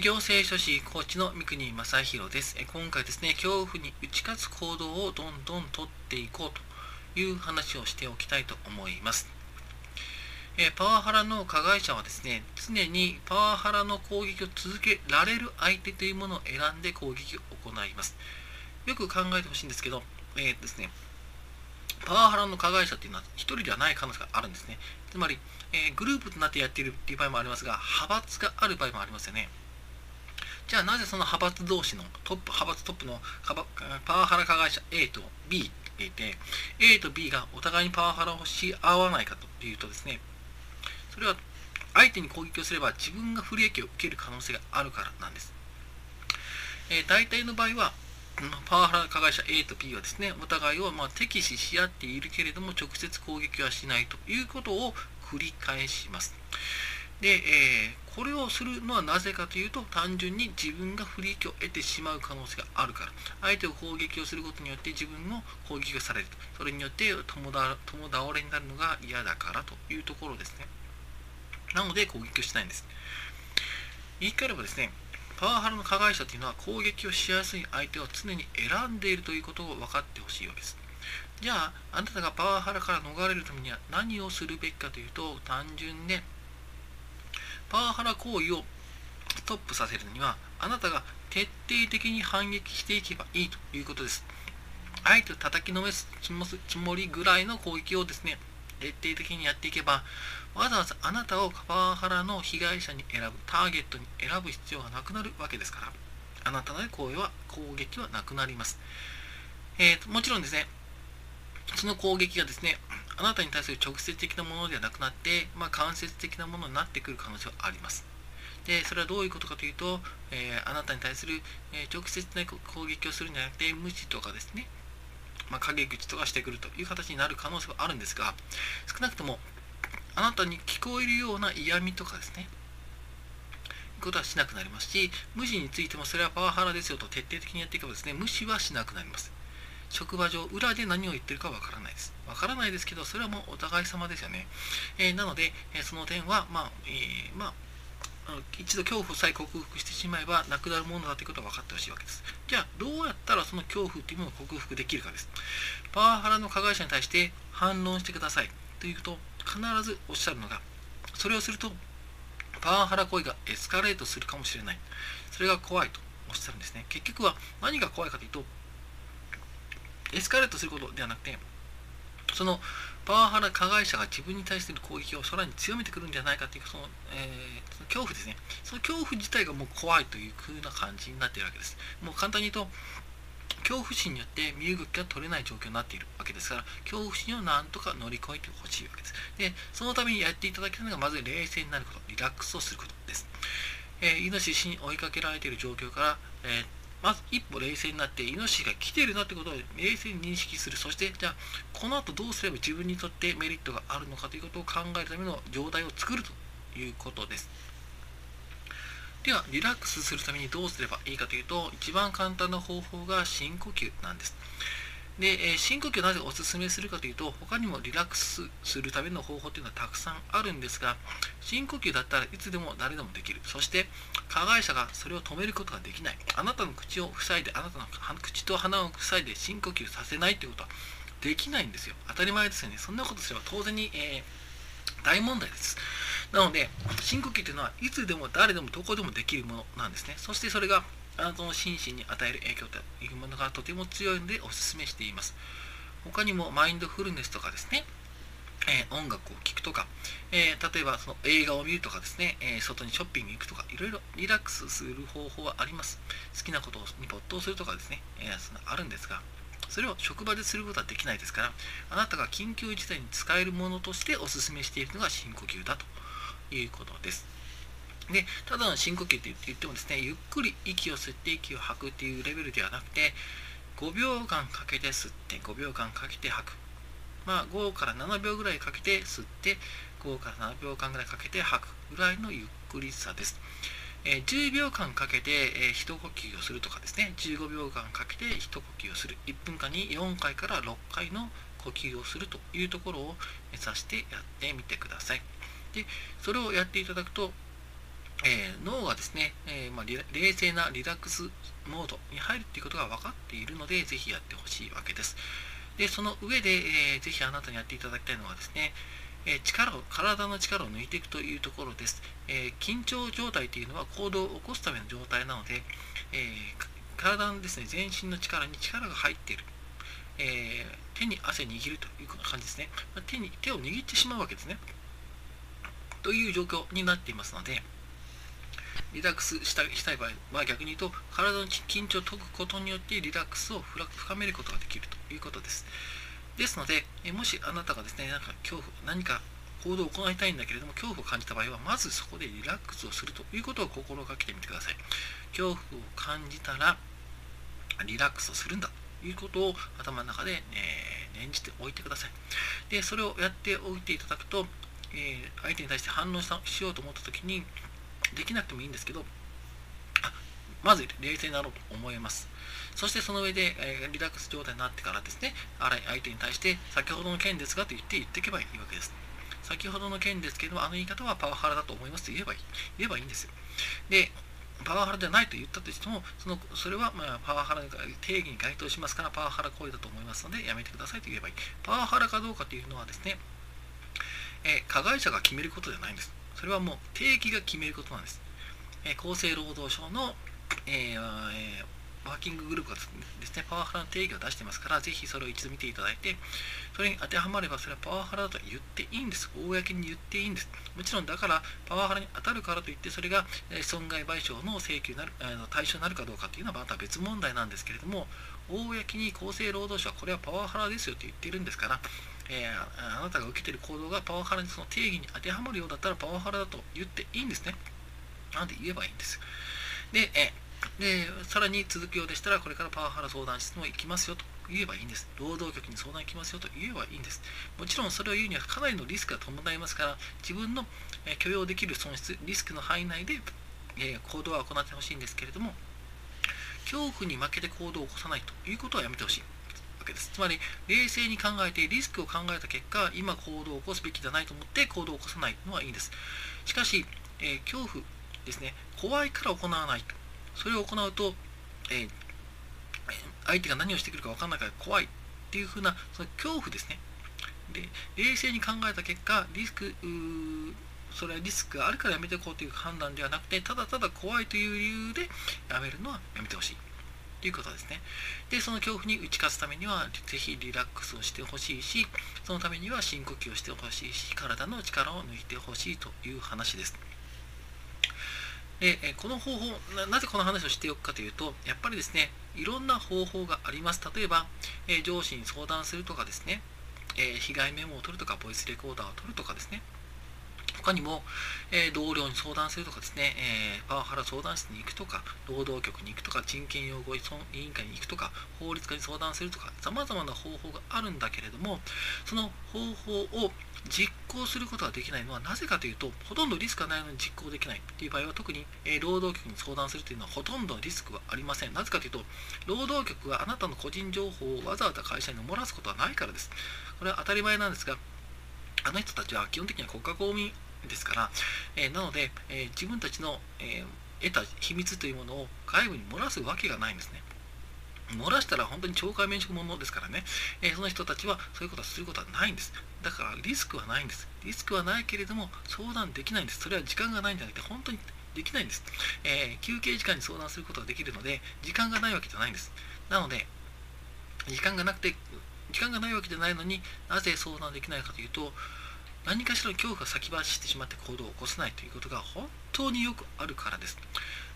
行政書士コーチの三国正弘です。今回ですね、恐怖に打ち勝つ行動をどんどんとっていこうという話をしておきたいと思います。パワハラの加害者はですね、常にパワハラの攻撃を続けられる相手というものを選んで攻撃を行います。よく考えてほしいんですけど、えー、ですね、パワハラの加害者っていうのは1人ではない可能性があるんですね。つまり、えー、グループとなってやっているっていう場合もありますが、派閥がある場合もありますよね。じゃあなぜその派閥同士のトップ、派閥トップのパワハラ加害者 A と B っていて、A と B がお互いにパワハラをし合わないかというとですね、それは相手に攻撃をすれば自分が不利益を受ける可能性があるからなんです。えー、大体の場合は、パワハラ加害者 A と B はですね、お互いをま敵視し合っているけれども、直接攻撃はしないということを繰り返します。で、えー、これをするのはなぜかというと、単純に自分が不利益を得てしまう可能性があるから、相手を攻撃をすることによって自分の攻撃がされると、それによって共倒れになるのが嫌だからというところですね。なので攻撃をしないんです。言い換えればですね、パワハラの加害者というのは攻撃をしやすい相手を常に選んでいるということを分かってほしいわけです。じゃあ、あなたがパワハラから逃れるためには何をするべきかというと、単純で、パワハラ行為をストップさせるには、あなたが徹底的に反撃していけばいいということです。相手を叩きのめすつもりぐらいの攻撃をですね、徹底的にやっていけば、わざわざあなたをパワハラの被害者に選ぶ、ターゲットに選ぶ必要がなくなるわけですから、あなたの行為は、攻撃はなくなります。えー、もちろんですね、その攻撃がですね、あなたに対する直接的なものではなくなって、まあ、間接的なものになってくる可能性はあります。で、それはどういうことかというと、えー、あなたに対する、え、直接的な攻撃をするんじゃなくて、無視とかですね、まあ、陰口とかしてくるという形になる可能性はあるんですが、少なくとも、あなたに聞こえるような嫌味とかですね、ことはしなくなりますし、無視についてもそれはパワハラですよと徹底的にやっていけばですね、無視はしなくなります。職場上、裏で何を言ってるかわからないです。わからないですけど、それはもうお互い様ですよね。えー、なので、えその点は、まあ、えー、まあ、一度恐怖さえ克服してしまえばなくなるものだということが分かってほしいわけです。じゃあ、どうやったらその恐怖というものを克服できるかです。パワハラの加害者に対して反論してくださいというと、必ずおっしゃるのが、それをすると、パワハラ行為がエスカレートするかもしれない。それが怖いとおっしゃるんですね。結局は何が怖いかというと、エスカレートすることではなくて、そのパワハラ加害者が自分に対しての攻撃をさらに強めてくるんじゃないかというその、えー、その恐怖ですね。その恐怖自体がもう怖いという風な感じになっているわけです。もう簡単に言うと、恐怖心によって身動きが取れない状況になっているわけですから、恐怖心をなんとか乗り越えてほしいわけです。で、そのためにやっていただきたいのが、まず冷静になること、リラックスをすることです。えー、イノシシに追いかけられている状況から、えーまず一歩冷静になって、イノシシが来てるなってことを冷静に認識する。そして、じゃあ、この後どうすれば自分にとってメリットがあるのかということを考えるための状態を作るということです。では、リラックスするためにどうすればいいかというと、一番簡単な方法が深呼吸なんです。で、え、深呼吸をなぜお勧めするかというと、他にもリラックスするための方法というのはたくさんあるんですが、深呼吸だったらいつでも誰でもできる。そして、加害者がそれを止めることができない。あなたの口を塞いで、あなたの口と鼻を塞いで深呼吸させないということはできないんですよ。当たり前ですよね。そんなことすれば当然に、えー、大問題です。なので、深呼吸というのはいつでも誰でもどこでもできるものなんですね。そしてそれがあなたの心身に与える影響というものがとても強いのでお勧めしています。他にもマインドフルネスとかですね、えー、音楽を聴くとか、えー、例えばその映画を見るとかですね、えー、外にショッピング行くとか、いろいろリラックスする方法はあります。好きなことに没頭するとかですね、えそのあるんですが、それを職場ですることはできないですから、あなたが緊急事態に使えるものとしてお勧めしているのが深呼吸だということです。で、ただの深呼吸って言ってもですね、ゆっくり息を吸って息を吐くっていうレベルではなくて、5秒間かけて吸って5秒間かけて吐く。まあ、5から7秒ぐらいかけて吸って、5から7秒間ぐらいかけて吐くぐらいのゆっくりさです。えー、10秒間かけて、えー、一呼吸をするとかですね、15秒間かけて一呼吸をする。1分間に4回から6回の呼吸をするというところを目指してやってみてください。で、それをやっていただくと、えー、脳がですね、えー、まあ、冷静なリラックスモードに入るということが分かっているので、ぜひやってほしいわけです。で、その上で、えー、ぜひあなたにやっていただきたいのはですね、え力を、体の力を抜いていくというところです。え緊張状態というのは行動を起こすための状態なので、え体のですね、全身の力に力が入っている。え手に汗握るという感じですね。手に手を握ってしまうわけですね。という状況になっていますので、リラックスしたしたい場合は逆に言うと体の緊張を解くことによってリラックスを深めることができるということです。ですので、もしあなたがですね、なんか恐怖、何か行動を行いたいんだけれども、恐怖を感じた場合は、まずそこでリラックスをするということを心がけてみてください。恐怖を感じたら、リラックスをするんだということを頭の中で、えー、念じておいてください。で、それをやっておいていただくと、えー、相手に対して反応しようと思った時に、できなくてもいいんですけど、まず冷静になろうと思います。そしてその上で、えー、リラックス状態になってからですね、相手に対して、先ほどの件ですがと言って言っていけばいいわけです。先ほどの件ですけども、あの言い方はパワハラだと思いますと言えばいい。言えばいいんですよ。で、パワハラではないと言ったとしても、そのそれはまあパワハラの定義に該当しますから、パワハラ行為だと思いますので、やめてくださいと言えばいい。パワハラかどうかというのはですね、え、加害者が決めることではないんです。それはもう定義が決めることなんです。えー、厚生労働省の、えーえーワーキンググループがですね、パワハラの定義を出してますから、ぜひそれを一度見ていただいて、それに当てはまれば、それはパワハラだと言っていいんです。公に言っていいんです。もちろん、だから、パワハラに当たるからといって、それが損害賠償の請求になる、対象になるかどうかというのはまた別問題なんですけれども、公に厚生労働省はこれはパワハラですよと言っているんですから、えー、あなたが受けている行動がパワハラにその定義に当てはまるようだったらパワハラだと言っていいんですね。なんで言えばいいんです。で、えで、さらに続くようでしたら、これからパワハラ相談室も行きますよと言えばいいんです。労働局に相談行きますよと言えばいいんです。もちろんそれを言うにはかなりのリスクが伴いますから、自分の許容できる損失、リスクの範囲内で、え行動は行ってほしいんですけれども、恐怖に負けて行動を起こさないということはやめてほしい。わけです。つまり冷静に考えてリスクを考えた結果今行動を起こすべきじゃないと思って行動を起こさないのはいいんです。しかし、えー、恐怖ですね。怖いから行わないと。それを行うと、えー、相手が何をしてくるか分かんないから怖いっていうふうなその恐怖ですね。で冷静に考えた結果リスクそれはリスクがあるからやめていこうという判断ではなくてただただ怖いという理由でやめるのはやめてほしい。ということですね。でその恐怖に打ち勝つためにはぜひリラックスをしてほしいしそのためには深呼吸をしてほしいし体の力を抜いてほしいという話です。でこの方法なぜこの話をしておくかというとやっぱりですねいろんな方法があります。例えば、え上司に相談するとかですね、え被害メモを取るとかボイスレコーダーを取るとかですね。他にも、えー、同僚に相談するとかですね、えー、パワハラ相談室に行くとか、労働局に行くとか、人権擁護委員会に行くとか、法律家に相談するとか、様々な方法があるんだけれども、その方法を実行することができないのはなぜかというと、ほとんどリスクがないのに実行できないという場合は、特に、えー、労働局に相談するというのはほとんどリスクはありません。なぜかというと、労働局はあなたの個人情報をわざわざ会社に漏らすことはないからです。これは当たり前なんですが、あの人たちは基本的には国家公務員ですから、えー、なので、えー、自分たちの、えー、得た秘密というものを外部に漏らすわけがないんですね。漏らしたら本当に懲戒免職者ですからね、えその人たちはそういうことはすることはないんです。だからリスクはないんです。リスクはないけれども相談できないんです。それは時間がないんじゃなくて本当にできないんです。え休憩時間に相談することができるので時間がないわけじゃないんです。なので、時間がなくて、時間がないわけじゃないのになぜ相談できないかというと、何かしらの恐怖が先走ってしまって行動を起こせないということが本当によくあるからです。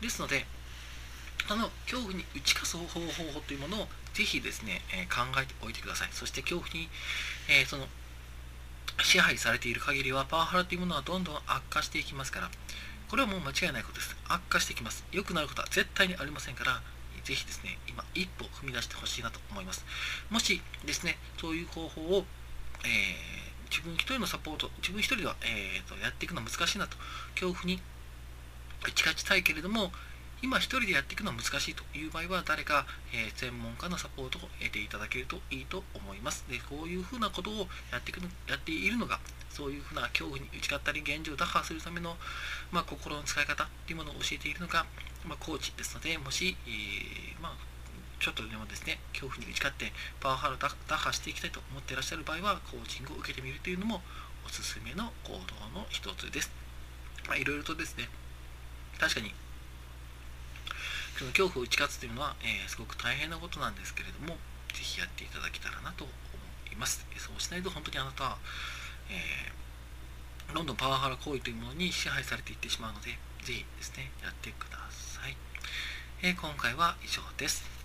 ですので、あの恐怖に打ち勝つ方法というものをぜひですね、えー、考えておいてください。そして恐怖に、えー、その支配されている限りはパワハラというものはどんどん悪化していきますから、これはもう間違いないことです。悪化していきます。良くなることは絶対にありませんから、ぜひですね、今一歩踏み出してほしいなと思います。もしですね、そういう方法を、えー自分一人のサポート、自分一人では、えーと、やっていくのは難しいなと、恐怖に打ち勝ちたいけれども、今一人でやっていくのは難しいという場合は、誰か、えー、専門家のサポートを得ていただけるといいと思います。で、こういうふうなことをやっていくのやっているのが、そういうふうな恐怖に打ち勝ったり現状を打破するための、まあ、心の使い方っていうものを教えているのが、まあ、コーチですのでもし、えー、まあ、ちょっとでもですね恐怖に打ち勝ってパワハラを打破していきたいと思っていらっしゃる場合はコーチングを受けてみるというのもおすすめの行動の一つです。まあ、いろいろとですね確かにその恐怖を打ち勝つというのは、えー、すごく大変なことなんですけれども、ぜひやっていただけたらなと思います。そうしないと本当にあなたは、えー、どんどんパワハラ行為というものに支配されていってしまうので、ぜひですね、やってください。えー、今回は以上です。